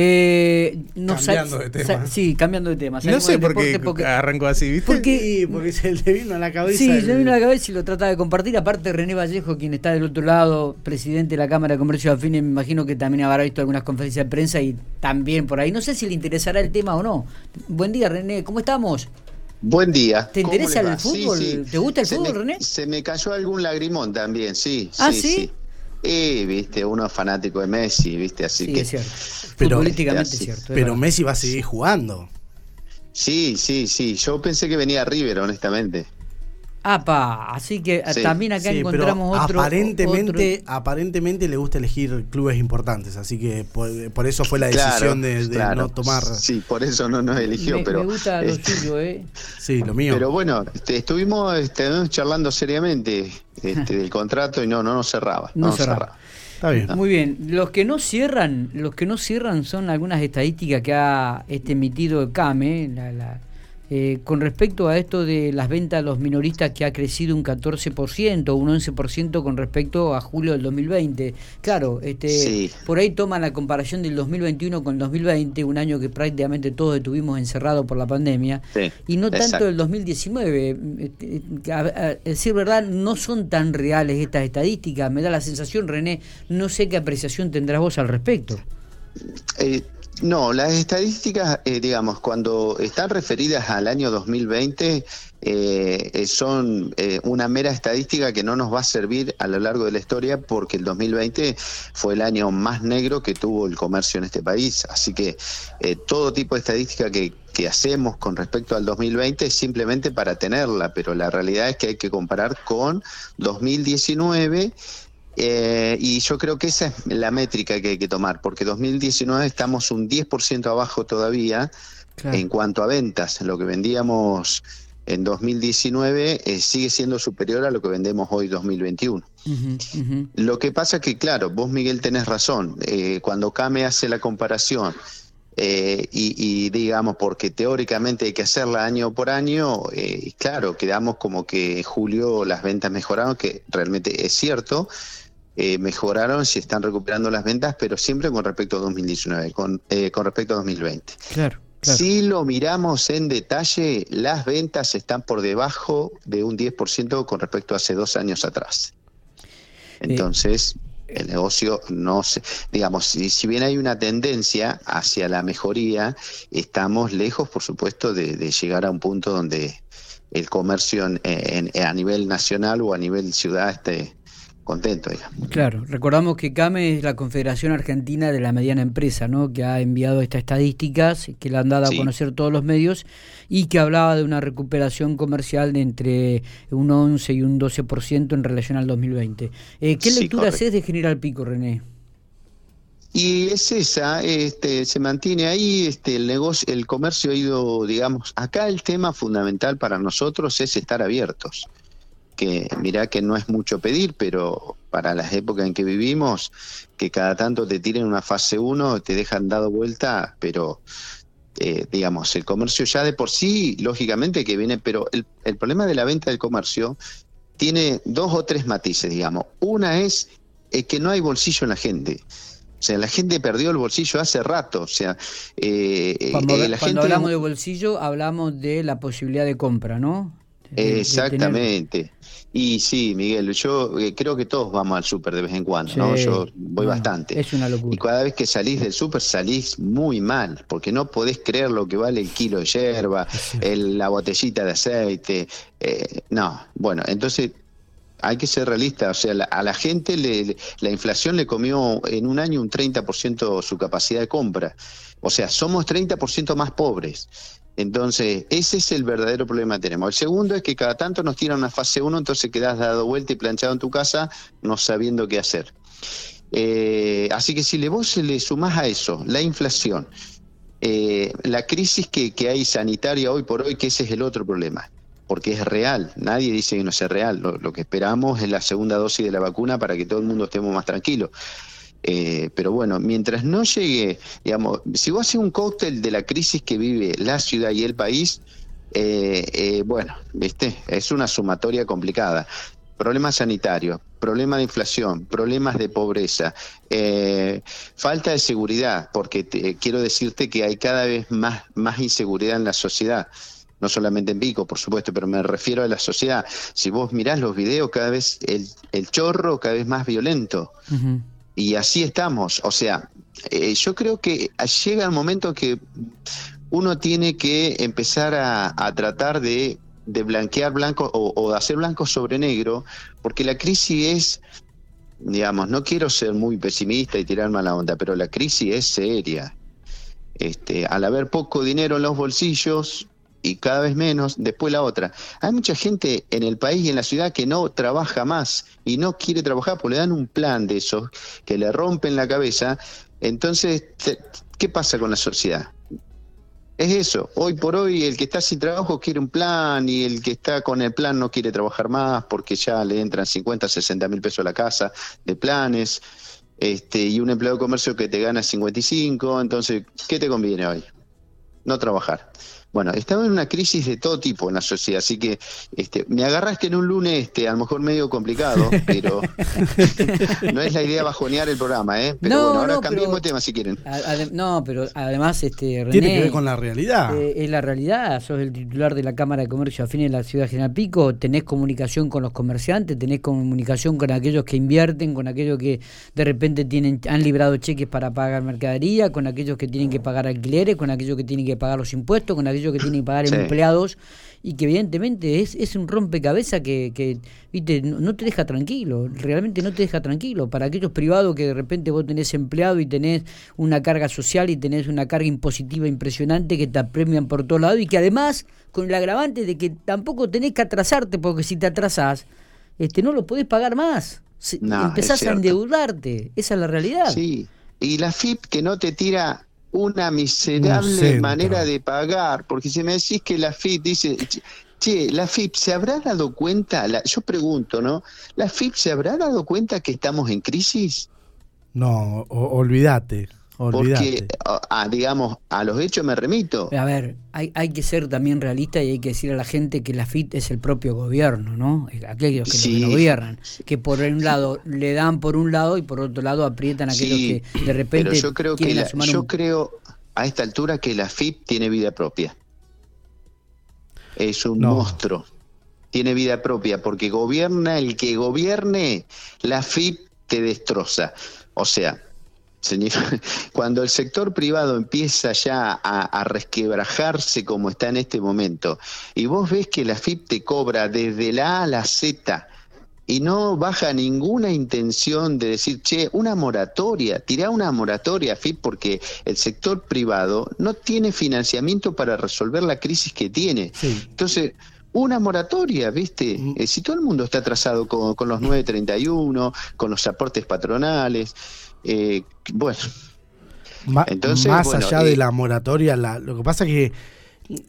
Eh, cambiando de tema. Sí, cambiando de tema. No sé por qué porque, arrancó así, ¿viste? Porque, sí, porque se le vino a la cabeza. Sí, se le vino a la cabeza y lo trata de compartir. Aparte, René Vallejo, quien está del otro lado, presidente de la Cámara de Comercio de Afines, me imagino que también habrá visto algunas conferencias de prensa y también por ahí. No sé si le interesará el tema o no. Buen día, René. ¿Cómo estamos? Buen día. ¿Te interesa el fútbol? ¿Te gusta el fútbol, René? Se me cayó algún lagrimón también, sí. ¿Ah, sí? Y, viste, uno es fanático de Messi, viste, así sí, que. Es cierto. Pero, Políticamente es cierto. pero Messi va a seguir jugando. Sí, sí, sí. Yo pensé que venía River, honestamente. Apa, así que también acá encontramos otro. Aparentemente, aparentemente le gusta elegir clubes importantes, así que por, eso fue la decisión de, no tomar. Sí, por eso no nos eligió, pero. Me gusta lo suyo, ¿eh? Sí, lo mío. Pero bueno, este, estuvimos, este, charlando seriamente este, del contrato y no, no nos cerraba. No, cerraba. Está bien. Muy bien. Los que no cierran, los que no cierran son algunas estadísticas que ha este, emitido el CAME, la eh, con respecto a esto de las ventas a los minoristas que ha crecido un 14%, un 11% con respecto a julio del 2020. Claro, este, por ahí toman la comparación del 2021 con el 2020, un año que prácticamente todos estuvimos encerrados por la pandemia, y no tanto el 2019. Este, a, decir verdad, no son tan reales estas estadísticas. Me da la sensación, René, no sé qué apreciación tendrás vos al respecto. Eh, no, las estadísticas, eh, digamos, cuando están referidas al año 2020, eh, eh, son una mera estadística que no nos va a servir a lo largo de la historia porque el 2020 fue el año más negro que tuvo el comercio en este país. Así que todo tipo de estadística que, que hacemos con respecto al 2020 es simplemente para tenerla, pero la realidad es que hay que comparar con 2019 eh, y yo creo que esa es la métrica que hay que tomar, porque 2019 estamos un 10% abajo todavía en cuanto a ventas. Lo que vendíamos en 2019 eh, sigue siendo superior a lo que vendemos hoy 2021. Lo que pasa que, claro, vos Miguel tenés razón, eh, cuando Came hace la comparación y, y, digamos, porque teóricamente hay que hacerla año por año, claro, quedamos como que en julio las ventas mejoraron, que realmente es cierto, eh, mejoraron, si están recuperando las ventas, pero siempre con respecto a 2019, con, eh, con respecto a 2020. Claro. Si lo miramos en detalle, las ventas están por debajo de un 10% con respecto a hace dos años atrás. Entonces, el negocio no se, digamos, si, si, bien hay una tendencia hacia la mejoría, estamos lejos, por supuesto, de, llegar a un punto donde el comercio a nivel nacional o a nivel ciudad esté, contento. Claro, recordamos que CAME es la Confederación Argentina de la Mediana Empresa, ¿no? que ha enviado estas estadísticas, que la han dado a conocer todos los medios y que hablaba de una recuperación comercial de entre un 11 y un 12% en relación al 2020. Eh, ¿Qué lectura haces de General Pico, René? Y es esa, este, se mantiene ahí, este, el negocio, el comercio ha ido, digamos, acá el tema fundamental para nosotros es estar abiertos que mirá que no es mucho pedir, pero para las épocas en que vivimos, que cada tanto te tiren una fase 1, te dejan dado vuelta, pero eh, digamos, el comercio ya de por sí, lógicamente que viene, pero el, el problema de la venta del comercio tiene dos o tres matices, digamos. Una es que no hay bolsillo en la gente. O sea, la gente perdió el bolsillo hace rato. O sea, eh, cuando, eh, hablamos de bolsillo, hablamos de la posibilidad de compra, ¿no? Exactamente. Y sí, Miguel, yo eh, creo que todos vamos al súper de vez en cuando, ¿no? Yo voy bastante. Es una locura. Y cada vez que salís del súper salís muy mal, porque no podés creer lo que vale el kilo de hierba, el, la botellita de aceite. Eh, no, bueno, entonces hay que ser realista, o sea, a la gente le, la inflación le comió en un año un 30% su capacidad de compra. O sea, somos 30% más pobres. Entonces, ese es el verdadero problema que tenemos. El segundo es que cada tanto nos tiran una fase 1, entonces quedas dado vuelta y planchado en tu casa, no sabiendo qué hacer. Eh, así que si le vos le sumás a eso la inflación, eh, la crisis que, hay sanitaria hoy por hoy, que ese es el otro problema, porque es real, nadie dice que no sea real, lo que esperamos es la segunda dosis de la vacuna para que todo el mundo estemos más tranquilos. Eh, pero bueno, mientras no llegue, digamos, si vos haces un cóctel de la crisis que vive la ciudad y el país, eh, eh, bueno, viste, es una sumatoria complicada. Problemas sanitarios, problemas de inflación, problemas de pobreza, eh, falta de seguridad, porque quiero decirte que hay cada vez más, más inseguridad en la sociedad no solamente en Pico, por supuesto, pero me refiero a la sociedad. Si vos mirás los videos, cada vez el, el chorro cada vez más violento. Y así estamos. O sea, eh, yo creo que llega el momento que uno tiene que empezar a, tratar de, blanquear blanco o, de hacer blanco sobre negro, porque la crisis es, digamos, no quiero ser muy pesimista y tirar mala onda, pero la crisis es seria. Este, al haber poco dinero en los bolsillos y cada vez menos, después la otra. Hay mucha gente en el país y en la ciudad que no trabaja más y no quiere trabajar porque le dan un plan de esos que le rompen la cabeza. Entonces, ¿qué pasa con la sociedad? Es eso, hoy por hoy el que está sin trabajo quiere un plan y el que está con el plan no quiere trabajar más porque ya le entran 50, 60 mil pesos a la casa de planes, este, y un empleado de comercio que te gana 55, entonces, ¿qué te conviene hoy? No trabajar. Bueno, estamos en una crisis de todo tipo en la sociedad, así que este, me agarraste en un lunes, este, a lo mejor medio complicado, pero no es la idea bajonear el programa, ¿eh? Pero bueno, ahora cambiemos de tema si quieren. no, pero además, este, René, Tiene que ver con la realidad. Eh, es la realidad, sos el titular de la Cámara de Comercio afín en la ciudad de General Pico, tenés comunicación con los comerciantes, tenés comunicación con aquellos que invierten, con aquellos que de repente tienen han librado cheques para pagar mercadería, con aquellos que tienen que pagar alquileres, con aquellos que tienen que pagar los impuestos, con aquellos que tienen que pagar empleados y que evidentemente es, es un rompecabezas que, que viste no, te deja tranquilo, realmente no te deja tranquilo. Para aquellos privados que de repente vos tenés empleado y tenés una carga social y tenés una carga impositiva impresionante que te apremian por todos lados y que además con el agravante de que tampoco tenés que atrasarte porque si te atrasás este, no lo podés pagar más. empezás a endeudarte, esa es la realidad. Sí, y la FIP que no te tira una miserable manera de pagar, porque si me decís que la FIP dice, che, la FIP se habrá dado cuenta, yo pregunto, ¿no? ¿La FIP se habrá dado cuenta que estamos en crisis? No, olvídate. Porque, digamos, a los hechos me remito. A ver, hay, hay que ser también realista y hay que decir a la gente que la FIT es el propio gobierno, ¿no? Aquellos que lo gobiernan. Que por un lado le dan por un lado y por otro lado aprietan a aquellos que de repente. Pero yo creo que yo creo a esta altura que la FIP tiene vida propia. Es un monstruo. Tiene vida propia porque gobierna el que gobierne, la FIP te destroza. O sea, cuando el sector privado empieza ya a, resquebrajarse como está en este momento, y vos ves que la FIP te cobra desde la A a la Z y no baja ninguna intención de decir, che, una moratoria, tirá una moratoria, FIP, porque el sector privado no tiene financiamiento para resolver la crisis que tiene. Entonces, una moratoria, ¿viste? Mm. Eh, si todo el mundo está atrasado con, con los 931, con los aportes patronales, eh, bueno. Entonces, más allá de eh, la moratoria, lo que pasa es que,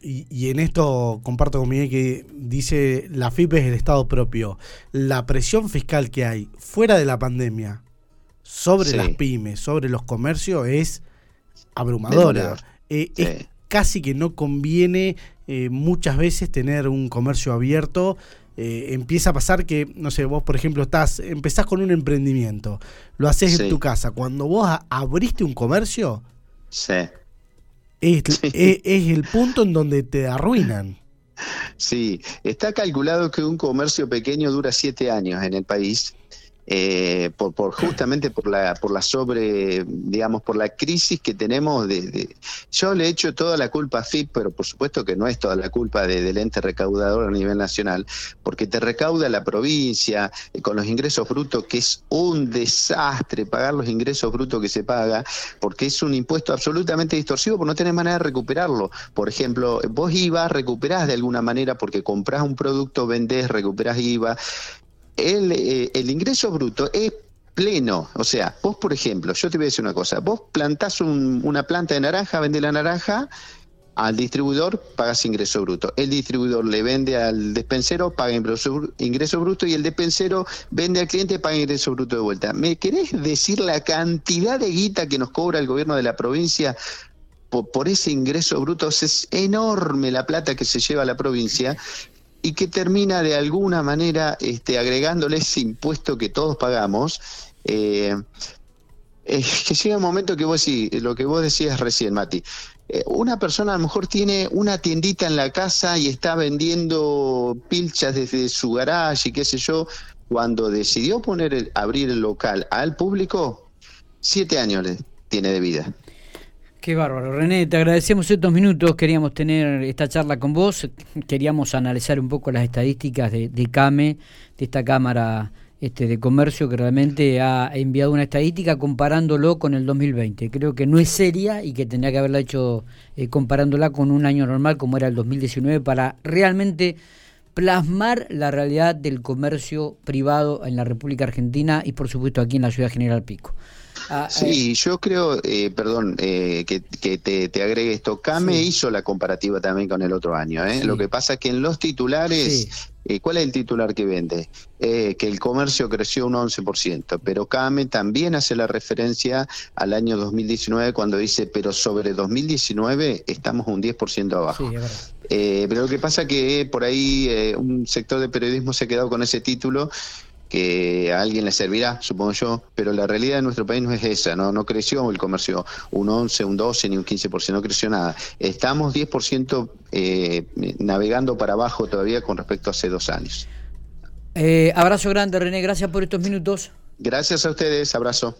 y, en esto comparto con Miguel que dice, la FIP es el Estado propio. La presión fiscal que hay fuera de la pandemia sobre las pymes, sobre los comercios, es abrumadora. Eh, es casi que no conviene muchas veces tener un comercio abierto eh, empieza a pasar que, no sé, vos por ejemplo estás, empezás con un emprendimiento, lo haces en tu casa, cuando vos abriste un comercio, sí. es, el punto en donde te arruinan. Sí, está calculado que un comercio pequeño dura siete años en el país eh, por, por, justamente por la por la sobre digamos por la crisis que tenemos de, yo le echo toda la culpa a FIP pero por supuesto que no es toda la culpa de, del ente recaudador a nivel nacional porque te recauda la provincia eh, con los ingresos brutos que es un desastre pagar los ingresos brutos que se paga porque es un impuesto absolutamente distorsivo porque no tenés manera de recuperarlo. Por ejemplo vos IVA recuperás de alguna manera porque comprás un producto vendés recuperás IVA el, eh, el ingreso bruto es pleno. O sea, vos, por ejemplo, yo te voy a decir una cosa, vos plantás una planta de naranja, vendés la naranja, al distribuidor pagas ingreso bruto. El distribuidor le vende al despensero, paga ingreso bruto y el despensero vende al cliente, paga ingreso bruto de vuelta. ¿Me querés decir la cantidad de guita que nos cobra el gobierno de la provincia por ese ingreso bruto? Es enorme la plata que se lleva a la provincia y que termina de alguna manera este, agregándole ese impuesto que todos pagamos. Eh, que llega un momento que vos sí, lo que vos decías recién, Mati, eh, una persona a lo mejor tiene una tiendita en la casa y está vendiendo pilchas desde su garage y qué sé yo, cuando decidió poner abrir el local al público, siete años le tiene de vida. Qué bárbaro. René, te agradecemos estos minutos. Queríamos tener esta charla con vos. Queríamos analizar un poco las estadísticas de, CAME, de esta Cámara este, de Comercio, que realmente ha enviado una estadística comparándolo con el 2020. Creo que no es seria y que tendría que haberla hecho eh, comparándola con un año normal como era el 2019 para realmente plasmar la realidad del comercio privado en la República Argentina y por supuesto aquí en la ciudad General Pico. Ah, sí, eh, yo creo, eh, perdón, eh, que, te, agregue esto. Came hizo la comparativa también con el otro año. Lo que pasa es que en los titulares, ¿cuál es el titular que vende? que el comercio creció un 11%, pero Came también hace la referencia al año 2019 cuando dice, pero sobre 2019 estamos un 10% abajo. pero lo que pasa que por ahí un sector de periodismo se ha quedado con ese título que a alguien le servirá, supongo yo, pero la realidad de nuestro país no es esa, no, no creció el comercio un 11, un 12 ni un 15%, no creció nada. Estamos 10% eh, navegando para abajo todavía con respecto a hace dos años. Eh, abrazo grande, René, gracias por estos minutos. Gracias a ustedes, abrazo.